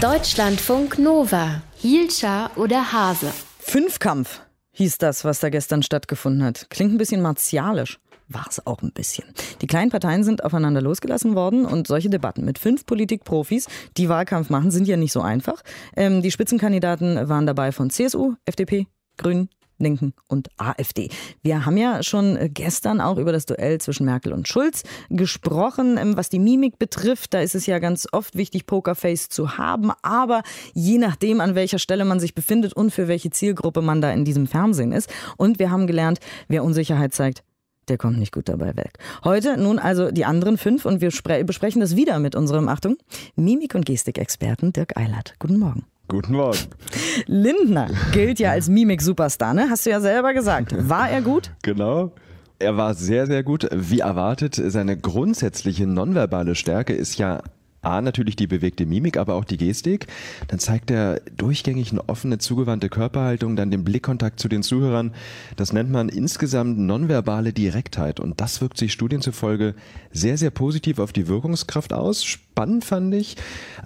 Deutschlandfunk Nova. Hielscher oder Hase? Fünfkampf hieß das, was da gestern stattgefunden hat. Klingt ein bisschen martialisch. War es auch ein bisschen. Die kleinen Parteien sind aufeinander losgelassen worden und solche Debatten mit fünf Politikprofis, die Wahlkampf machen, sind ja nicht so einfach. Ähm, die Spitzenkandidaten waren dabei von CSU, FDP, Grünen, Linken und AfD. Wir haben ja schon gestern auch über das Duell zwischen Merkel und Schulz gesprochen. Ähm, was die Mimik betrifft, da ist es ja ganz oft wichtig, Pokerface zu haben. Aber je nachdem, an welcher Stelle man sich befindet und für welche Zielgruppe man da in diesem Fernsehen ist. Und wir haben gelernt, wer Unsicherheit zeigt, der kommt nicht gut dabei weg. Heute nun also die anderen fünf und wir besprechen das wieder mit unserem, Achtung, Mimik- und Gestikexperten Dirk Eilert. Guten Morgen. Guten Morgen. Lindner gilt ja als Mimik-Superstar, ne? Hast du ja selber gesagt. War er gut? Genau. Er war sehr, sehr gut. Wie erwartet, seine grundsätzliche nonverbale Stärke ist ja A, natürlich die bewegte Mimik, aber auch die Gestik. Dann zeigt er durchgängig eine offene, zugewandte Körperhaltung, dann den Blickkontakt zu den Zuhörern. Das nennt man insgesamt nonverbale Direktheit. Und das wirkt sich Studien zufolge sehr, sehr positiv auf die Wirkungskraft aus. Spannend fand ich,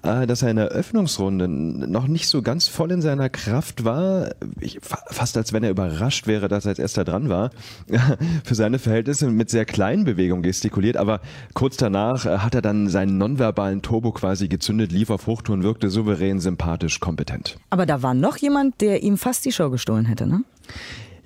äh, dass er in der Eröffnungsrunde noch nicht so ganz voll in seiner Kraft war. Ich, fast als wenn er überrascht wäre, dass er als erster dran war. Für seine Verhältnisse mit sehr kleinen Bewegungen gestikuliert. Aber kurz danach äh, hat er dann seinen nonverbalen Turbo quasi gezündet, lief auf Hochtouren, wirkte souverän, sympathisch, kompetent. Aber da war noch jemand, der ihm fast die Show gestohlen hätte, ne?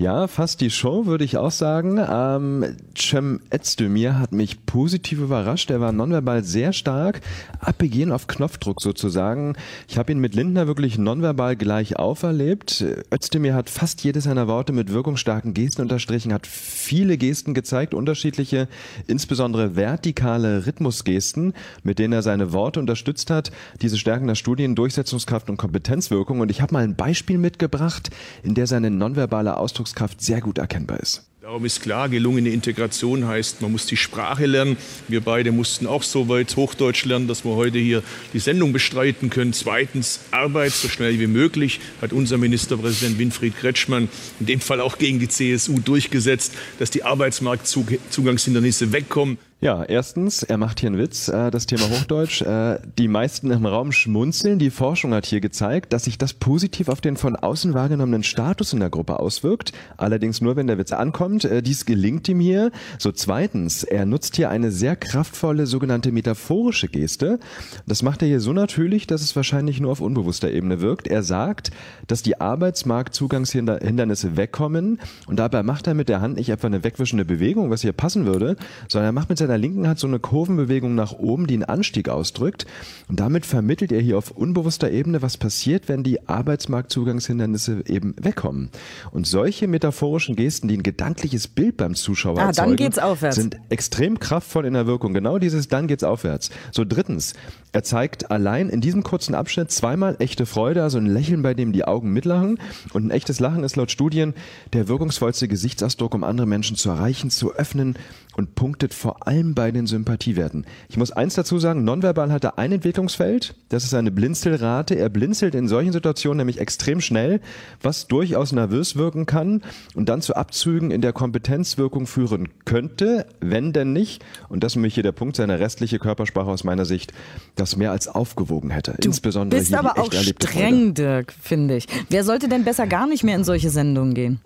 Ja, fast die Show, würde ich auch sagen. Ähm, Cem Özdemir hat mich positiv überrascht. Er war nonverbal sehr stark, ab Beginn auf Knopfdruck sozusagen. Ich habe ihn mit Lindner wirklich nonverbal gleich auferlebt. Özdemir hat fast jedes seiner Worte mit wirkungsstarken Gesten unterstrichen, hat viele Gesten gezeigt, unterschiedliche, insbesondere vertikale Rhythmusgesten, mit denen er seine Worte unterstützt hat. Diese stärken das Studien Durchsetzungskraft und Kompetenzwirkung. Und ich habe mal ein Beispiel mitgebracht, in der seine nonverbale Ausdruckskraft Ausdruckskraft sehr gut erkennbar ist. Darum ist klar, gelungene Integration heißt, man muss die Sprache lernen. Wir beide mussten auch so weit Hochdeutsch lernen, dass wir heute hier die Sendung bestreiten können. Zweitens, Arbeit so schnell wie möglich hat unser Ministerpräsident Winfried Kretschmann in dem Fall auch gegen die CSU durchgesetzt, dass die Arbeitsmarktzugangshindernisse wegkommen. Ja, erstens, er macht hier einen Witz, äh, das Thema Hochdeutsch. Äh, die meisten im Raum schmunzeln. Die Forschung hat hier gezeigt, dass sich das positiv auf den von außen wahrgenommenen Status in der Gruppe auswirkt. Allerdings nur, wenn der Witz ankommt. Äh, dies gelingt ihm hier. So zweitens, er nutzt hier eine sehr kraftvolle sogenannte metaphorische Geste. Das macht er hier so natürlich, dass es wahrscheinlich nur auf unbewusster Ebene wirkt. Er sagt, dass die Arbeitsmarktzugangshindernisse wegkommen und dabei macht er mit der Hand nicht etwa eine wegwischende Bewegung, was hier passen würde, sondern er macht mit seiner seiner linken Hand so eine Kurvenbewegung nach oben, die einen Anstieg ausdrückt. Und damit vermittelt er hier auf unbewusster Ebene, was passiert, wenn die Arbeitsmarktzugangshindernisse eben wegkommen. Und solche metaphorischen Gesten, die ein gedankliches Bild beim Zuschauer ah, erzeugen, sind extrem kraftvoll in der Wirkung. Genau dieses dann geht's aufwärts. So drittens, er zeigt allein in diesem kurzen Abschnitt zweimal echte Freude, also ein Lächeln, bei dem die Augen mitlachen. Und ein echtes Lachen ist laut Studien der wirkungsvollste Gesichtsausdruck, um andere Menschen zu erreichen, zu öffnen und punktet vor allem allem bei den Sympathiewerten. Ich muss eins dazu sagen, nonverbal hat er ein Entwicklungsfeld, das ist eine Blinzelrate. Er blinzelt in solchen Situationen nämlich extrem schnell, was durchaus nervös wirken kann und dann zu Abzügen in der Kompetenzwirkung führen könnte, wenn denn nicht, und das ist nämlich hier der Punkt, seine restliche Körpersprache aus meiner Sicht, das mehr als aufgewogen hätte. Du Insbesondere bist hier aber auch streng, Dirk, finde ich. Wer sollte denn besser gar nicht mehr in solche Sendungen gehen?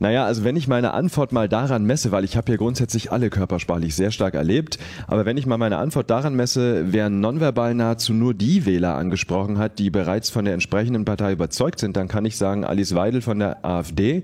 Naja, also wenn ich meine Antwort mal daran messe, weil ich habe hier grundsätzlich alle körpersprachlich sehr stark erlebt, aber wenn ich mal meine Antwort daran messe, wer nonverbal nahezu nur die Wähler angesprochen hat, die bereits von der entsprechenden Partei überzeugt sind, dann kann ich sagen Alice Weidel von der AfD.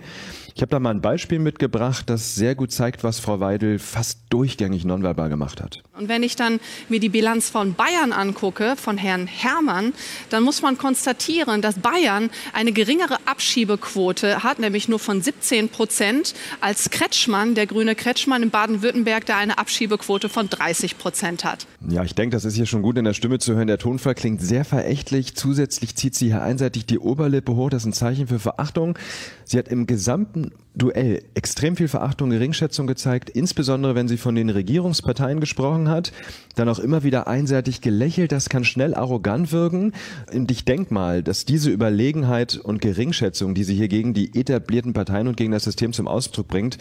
Ich habe da mal ein Beispiel mitgebracht, das sehr gut zeigt, was Frau Weidel fast durchgängig nonverbal gemacht hat. Und wenn ich dann mir die Bilanz von Bayern angucke, von Herrn Herrmann, dann muss man konstatieren, dass Bayern eine geringere Abschiebequote hat, nämlich nur von 17 Prozent, als Kretschmann, der grüne Kretschmann in Baden-Württemberg, der eine Abschiebequote von 30 Prozent hat. Ja, ich denke, das ist hier schon gut in der Stimme zu hören. Der Tonfall klingt sehr verächtlich. Zusätzlich zieht sie hier einseitig die Oberlippe hoch. Das ist ein Zeichen für Verachtung. Sie hat im gesamten Duell extrem viel Verachtung, Geringschätzung gezeigt, insbesondere wenn sie von den Regierungsparteien gesprochen hat, dann auch immer wieder einseitig gelächelt, das kann schnell arrogant wirken. Und ich denke mal, dass diese Überlegenheit und Geringschätzung, die sie hier gegen die etablierten Parteien und gegen das System zum Ausdruck bringt,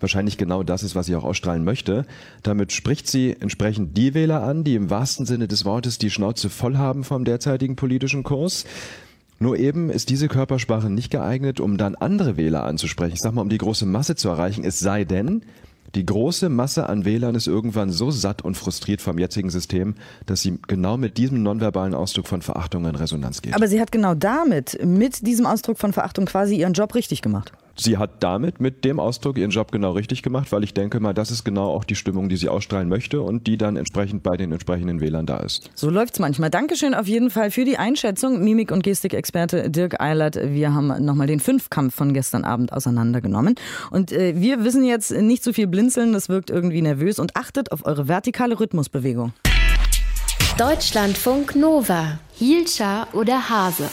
wahrscheinlich genau das ist, was sie auch ausstrahlen möchte. Damit spricht sie entsprechend die Wähler an, die im wahrsten Sinne des Wortes die Schnauze voll haben vom derzeitigen politischen Kurs. Nur eben ist diese Körpersprache nicht geeignet, um dann andere Wähler anzusprechen. Ich sag mal, um die große Masse zu erreichen. Es sei denn, die große Masse an Wählern ist irgendwann so satt und frustriert vom jetzigen System, dass sie genau mit diesem nonverbalen Ausdruck von Verachtung in Resonanz geht. Aber sie hat genau damit, mit diesem Ausdruck von Verachtung quasi ihren Job richtig gemacht sie hat damit mit dem Ausdruck ihren Job genau richtig gemacht, weil ich denke mal, das ist genau auch die Stimmung, die sie ausstrahlen möchte und die dann entsprechend bei den entsprechenden Wählern da ist. So läuft's manchmal. Dankeschön auf jeden Fall für die Einschätzung. Mimik- und Gestikexperte Dirk Eilert. Wir haben nochmal den Fünfkampf von gestern Abend auseinandergenommen. Und äh, wir wissen jetzt nicht zu so viel blinzeln, das wirkt irgendwie nervös und achtet auf eure vertikale Rhythmusbewegung. Deutschlandfunk Nova. Hielscher oder Hase?